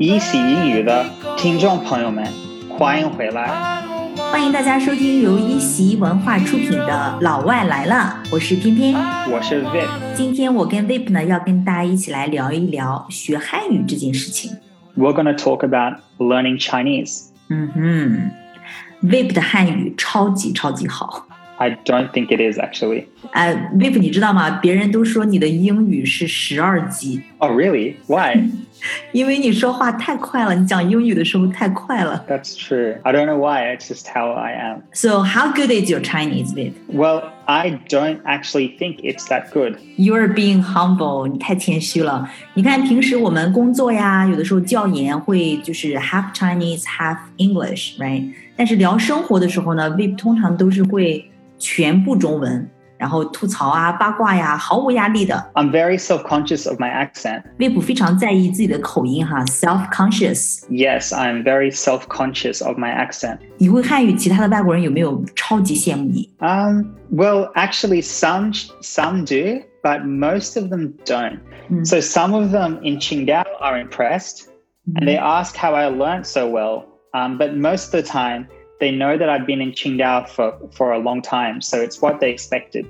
一席英语的听众朋友们，欢迎回来！欢迎大家收听由一席文化出品的《老外来了》，我是偏偏，我是 Vip。今天我跟 Vip 呢要跟大家一起来聊一聊学汉语这件事情。We're gonna talk about learning Chinese. 嗯哼，Vip 的汉语超级超级好。I don't think it is actually. 呃，Vip，你知道吗？别人都说你的英语是十二级。Oh really? Why? 因为你说话太快了，你讲英语的时候太快了。 That's true. I don't know why. It's just how I am. So how good is your Chinese, Vip? Well, I don't actually think it's that good. You're being humble，你太谦虚了。你看平时我们工作呀，有的时候教研会就是 half Chinese, half English，right？但是聊生活的时候呢，Vip 通常都是会 全部中文，然后吐槽啊、八卦呀，毫无压力的。 I'm very self-conscious of my accent. Vip 非常在意自己的口音哈，self-conscious。 Yes, I'm very self-conscious of my accent. 你会汉语，其他的外国人有没有超级羡慕你？ Um, well, actually, some some do, but most of them don't. Mm. So some of them in Qingdao are impressed, and they ask how I learned so well. Um, but most of the time, they know that I've been in Qingdao for for a long time, so it's what they expected.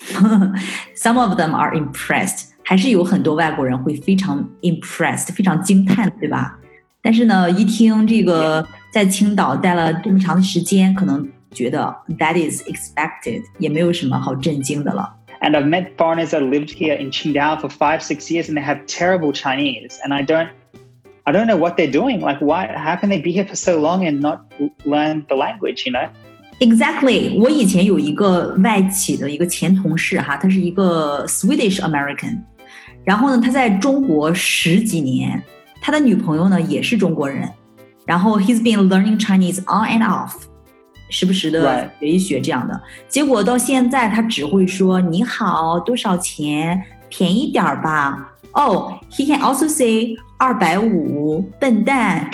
Some of them are impressed，还是有很多外国人会非常 impressed，非常惊叹，对吧？但是呢，一听这个在青岛待了这么长的时间，可能觉得 that is expected，也没有什么好震惊的了。 And I've met foreigners that lived here in Qingdao for five, six years, and they have terrible Chinese, and I don't. I don't know what they're doing. Like, why? How can they be here for so long and not l- learn the language? You know? Exactly，我以前有一个外企的一个前同事哈，他是一个 Swedish American，然后呢，他在中国十几年，他的女朋友呢也是中国人，然后 he's been learning Chinese on and off，时不时的 Right. 学一学这样的，结果到现在他只会说你好，多少钱，便宜点儿吧。 Oh, he can also say 二百五，笨蛋。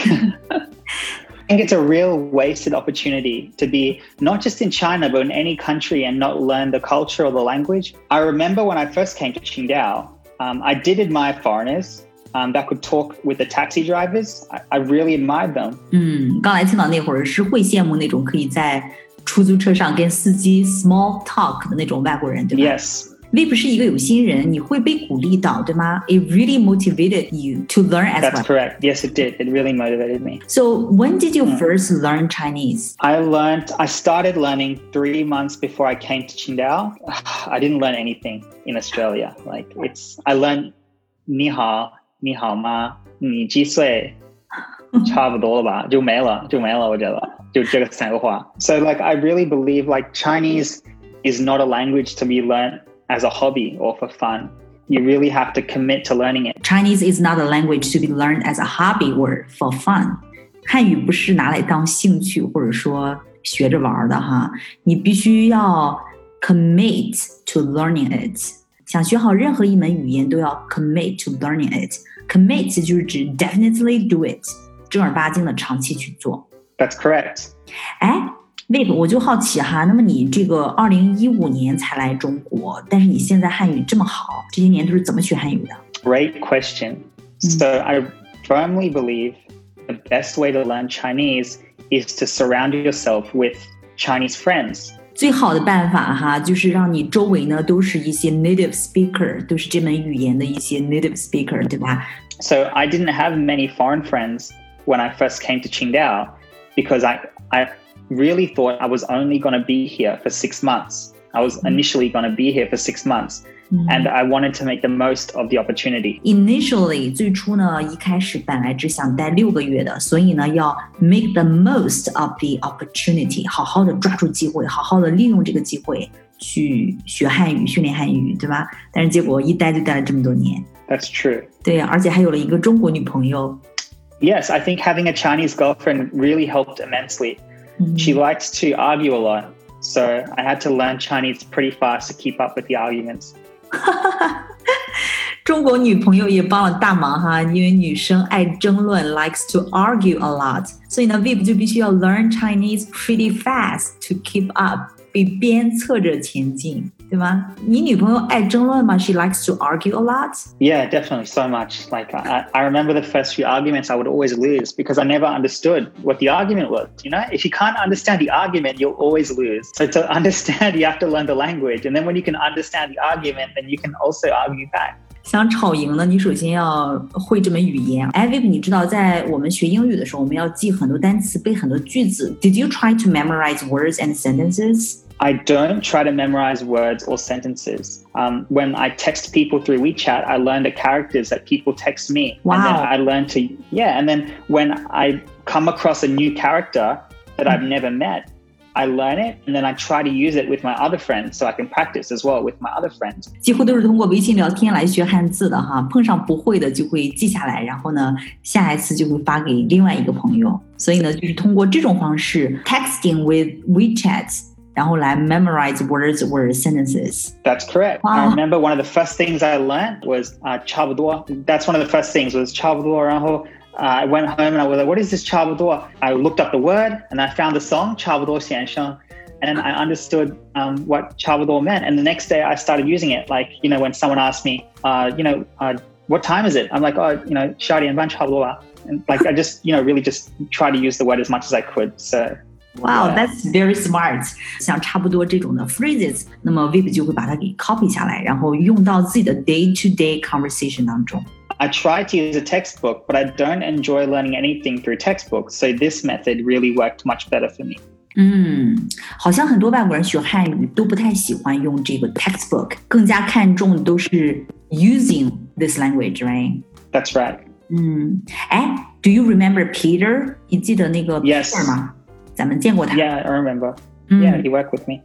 I think it's a real wasted opportunity to be not just in China, but in any country and not learn the culture or the language. I remember when I first came to Qingdao, um, I did admire foreigners um, that could talk with the taxi drivers. I, I really admired them. 嗯，刚来青岛那会儿是会羡慕那种可以在出租车上跟司机 small talk 的那种外国人，对吧 Yes. Vip 是一个有心人，你会被鼓励到，对吗？It really motivated you to learn as That's well. correct. Yes, it did. It really motivated me. So when did you first learn Chinese? I learned, I started learning three months before I came to Qingdao. I didn't learn anything in Australia. Like it's, I learned 你好,你好吗,你几岁,差不多了吧,就没了,就没了,我觉得,就这个三个话. So like, I really believe like Chinese is not a language to be learned as a hobby or for fun. You really have to commit to learning it. Chinese is not a language to be learned as a hobby or for fun. 汉语不是拿来当兴趣或者说学着玩儿的哈，你必须要 commit to learning it。想学好任何一门语言都要 commit to learning it。commit 就是指 definitely do it，正儿八经的长期去做。 That's correct. 哎 Vip，我就好奇哈，那么你这个二零一五年才来中国，但是你现在汉语这么好，这些年都是怎么学汉语的？Great question. Mm. So I firmly believe the best way to learn Chinese is to surround yourself with Chinese friends. 最好的办法哈，就是让你周围呢都是一些 native speaker，都是这门语言的一些 native speaker，对吧？So I didn't have many foreign friends when I first came to Qingdao because I I really thought I was only going to be here for six months. I was initially going to be here for six months and I wanted to make the most of the opportunity. Initially，最初呢，一开始本来只想待六个月的，所以呢，要 make the most of the opportunity，好好的抓住机会，好好的利用这个机会去学汉语、训练汉语，对吧？但是结果一待就待了这么多年， That's true. 对，而且还有了一个中国女朋友， Yes, I think having a Chinese girlfriend really helped immensely. Mm-hmm. She likes to argue a lot, so I had to learn Chinese pretty fast to keep up with the arguments. 中国女朋友也帮了大忙哈，因为女生爱争论，likes to argue a lot，所以呢，Vip 就必须要 learn Chinese pretty fast to keep up，被鞭策着前进。对吗？你女朋友爱争论吗？She likes to argue a lot. Yeah, definitely, so much. Like I, I remember the first few arguments, I would always lose because I never understood what the argument was. You know, if you can't understand the argument, you'll always lose. So to understand, you have to learn the language, and then when you can understand the argument, then you can also argue back. 想吵赢呢，你首先要会这门语言。哎，Vip，你知道，在我们学英语的时候，我们要记很多单词，背很多句子。Did you try to memorize words and sentences? I don't try to memorize words or sentences. Um, when I text people through WeChat, I learn the characters that people text me. Wow. And then I learn to, yeah. And then when I come across a new character that I've never met, I learn it and then I try to use it with my other friends so I can practice as well with my other friends. 几乎都是通过微信聊天来学汉字的哈，碰上不会的就会记下来，然后呢，下一次就会发给另外一个朋友。所以呢，就是通过这种方式，texting with WeChat。 然后来 memorize words or sentences. That's correct. Wow. I remember one of the first things I learned was uh, 差不多. That's one of the first things was 差不多. 然后 uh, I went home and I was like, what is this 差不多? I looked up the word and I found the song 差不多先生 and I understood um, what 差不多 meant. And the next day I started using it. Like, you know, when someone asked me, uh, you know, uh, what time is it? I'm like, oh, you know, 十二点半差不多 And like, I just, you know, really just try to use the word as much as I could. So Wow, that's very smart. 像差不多这种的 phrases，那么 Vip 就会把它给 copy 下来，然后用到自己的 day-to-day conversation 当中。I try to use a textbook, but I don't enjoy learning anything through textbooks. So this method really worked much better for me. 嗯，好像很多外国人学汉语都不太喜欢用这个 textbook，更加看重的都是 using this language, right? That's right. 嗯，哎，Do you remember Peter？你记得那个 Yes. Peter 吗？ 咱们见过他。 Yeah, I remember. 嗯 Yeah, he worked with me.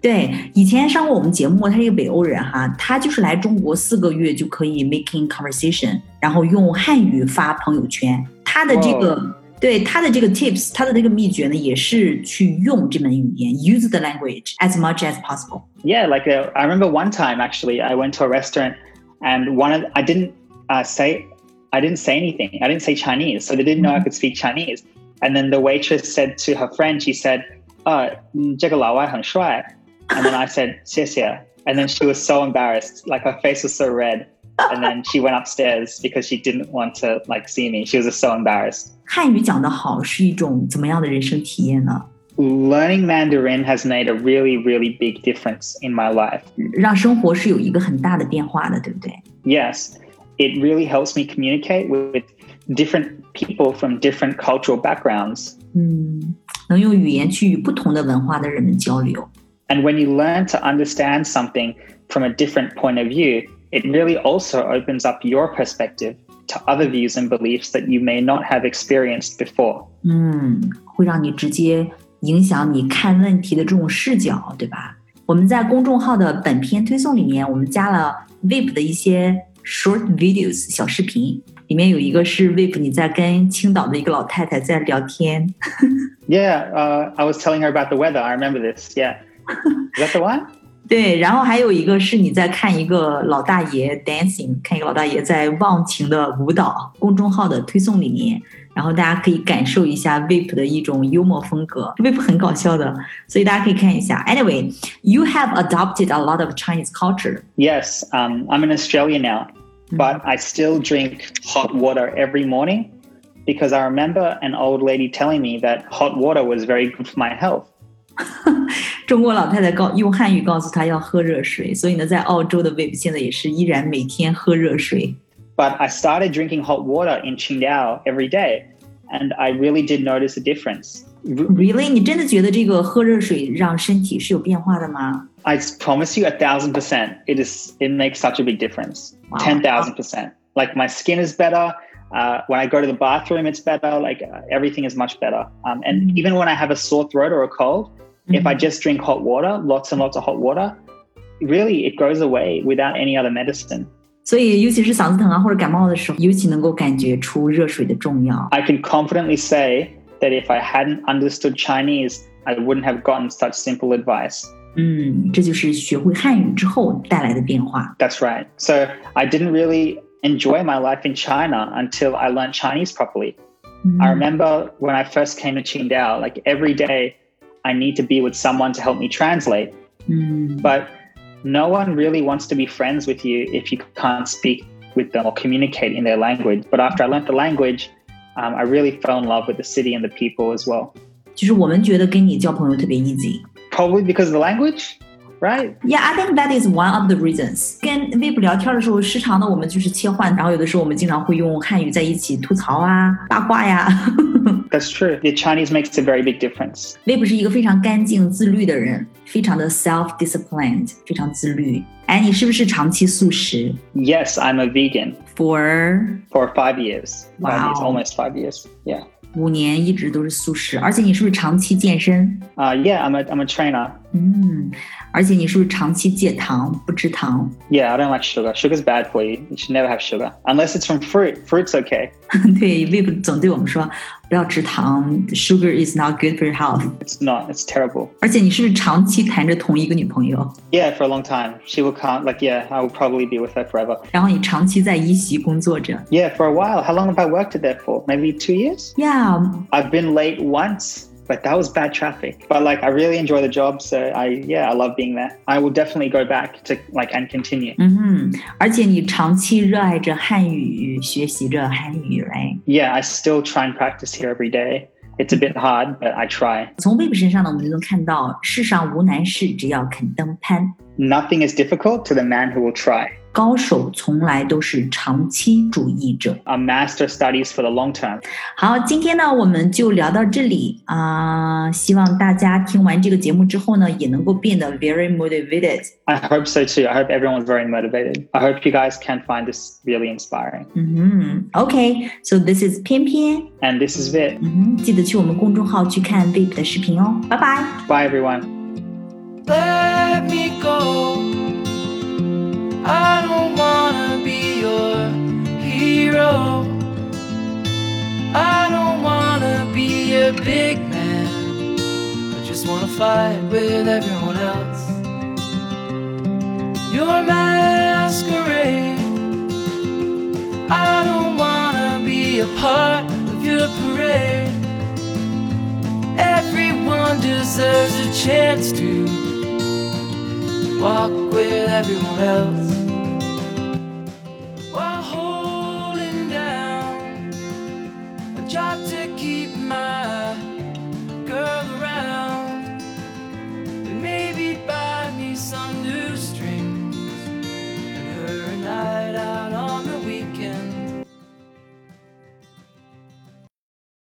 对，以前上过我们节目，他是一个北欧人哈，他就是来中国四个月就可以 making conversation，然后用汉语发朋友圈。他的这个对他的这个 tips，他的这个秘诀呢，也是去用这门语言，use the language as much as possible。 Yeah, like uh, I remember one time actually, I went to a restaurant and one of I didn't uh, say I didn't say anything. I didn't say Chinese, so they didn't know I could speak Chinese. And then the waitress said to her friend, she said, "Uh, 这个老外很帅." And then I said, 谢谢. And then she was so embarrassed, like her face was so red. And then she went upstairs because she didn't want to like see me. She was just so embarrassed. 汉语讲得好是一种怎么样的人生体验呢？ Learning Mandarin has made a really, really big difference in my life. 让生活是有一个很大的变化的，对不对？ Yes, it really helps me communicate with different people from different cultural backgrounds. 嗯，能用语言去与不同的文化的人们交流。 And when you learn to understand something from a different point of view, it really also opens up your perspective to other views and beliefs that you may not have experienced before. 嗯，会让你直接影响你看问题的这种视角，对吧？我们在公众号的本篇推送里面，我们加了 VIP 的一些 short videos 小视频， 里面有一个是 VIP 你在跟青岛的一个老太太在聊天， Yeah, uh, I was telling her about the weather. I remember this. Yeah. Is that the one? 对，然后还有一个是你在看一个老大爷 dancing，看一个老大爷在忘情的舞蹈。公众号的推送里面，然后大家可以感受一下 VIP 的一种幽默风格，VIP 很搞笑的，所以大家可以看一下。Anyway，you have adopted a lot of Chinese culture。 Yes, um, I'm in Australia now, but I still drink hot water every morning because I remember an old lady telling me that hot water was very good for my health. 中国老太太告用汉语告诉他要喝热水，所以呢，在澳洲的 VIP 现在也是依然每天喝热水。 But I started drinking hot water in Qingdao every day, and I really did notice a difference. R- Really，你真的觉得这个喝热水让身体是有变化的吗？ I promise you a thousand percent, it is it makes such a big difference. Wow. Ten thousand percent. Like my skin is better. Uh, when I go to the bathroom, it's better. Like uh, everything is much better. Um, and Mhm. even when I have a sore throat or a cold, if I Mhm just drink hot water, lots and lots of hot water, really it goes away without any other medicine. 所以，尤其是嗓子疼啊或者感冒的时候，尤其能够感觉出热水的重要。 I can confidently say that if I hadn't understood Chinese, I wouldn't have gotten such simple advice. 嗯，这就是学会汉语之后带来的变化。 That's right. So I didn't really enjoy my life in China until I learned Chinese properly. 嗯 I remember when I first came to Qingdao, like every day I need to be with someone to help me translate. 嗯 But no one really wants to be friends with you if you can't speak with them or communicate in their language. But after I learned the language, um, I really fell in love with the city and the people as well. 就是我们觉得跟你交朋友特别 easy。 Probably because of the language, right? Yeah, I think that is one of the reasons. 跟 Vip 聊天的时候，时常的我们就是切换，然后有的时候我们经常会用汉语在一起吐槽啊、八卦呀。 That's true. The Chinese makes a very big difference. Vip 是一个非常干净、自律的人，非常的 self-disciplined，非常自律。哎，你是不是长期素食 Yes, I'm a vegan ？For for five years. Five years, Wow. almost five years. Yeah. 五年一直都是素食而且你是不是长期健身？啊 yeah i'm a i'm a trainer 嗯，而且你是不是长期戒糖，不吃糖？ Yeah, I don't like sugar. Sugar's bad for you. You should never have sugar unless it's from fruit. Fruit's okay. 对，Vip 总对我们说不要吃糖，sugar is not good for your health。 It's not. It's terrible. 而且你是不是长期谈着同一个女朋友？ Yeah, for a long time. She will can't like yeah, I will probably be with her forever. 然后你长期在一席工作着 Yeah, for a while. How long have I worked there for? Maybe two years? ？Yeah， I've been late once, but that was bad traffic. But like I really enjoy the job, so I yeah, I love being there. I will definitely go back to like and continue. 嗯哼，而且你长期热爱着汉语，学习着汉语，right？ Yeah, I still try and practice here every day. It's a bit hard, but I try. 从 Vip 身上呢，我们就能看到，世上无难事，只要肯登攀。 Nothing is difficult to the man who will try. 高手从来都是长期主义者。A master studies for the long term。好，今天呢我们就聊到这里啊、呃，希望大家听完这个节目之后呢，也能够变得 very motivated。I hope so too. I hope everyone's very motivated. I hope you guys can find this really inspiring. Mm-hmm. 嗯哼，OK. So this is 翩翩，and this is Vip. 嗯哼，记得去我们公众号去看 mm-hmm. Vip 的视频哦。拜拜。Bye everyone. Let me go. I don't wanna be your hero. I don't wanna be a big man. I just wanna fight with everyone else. Your masquerade. I don't wanna be a part of your parade. Everyone deserves a chance to walk with everyone else.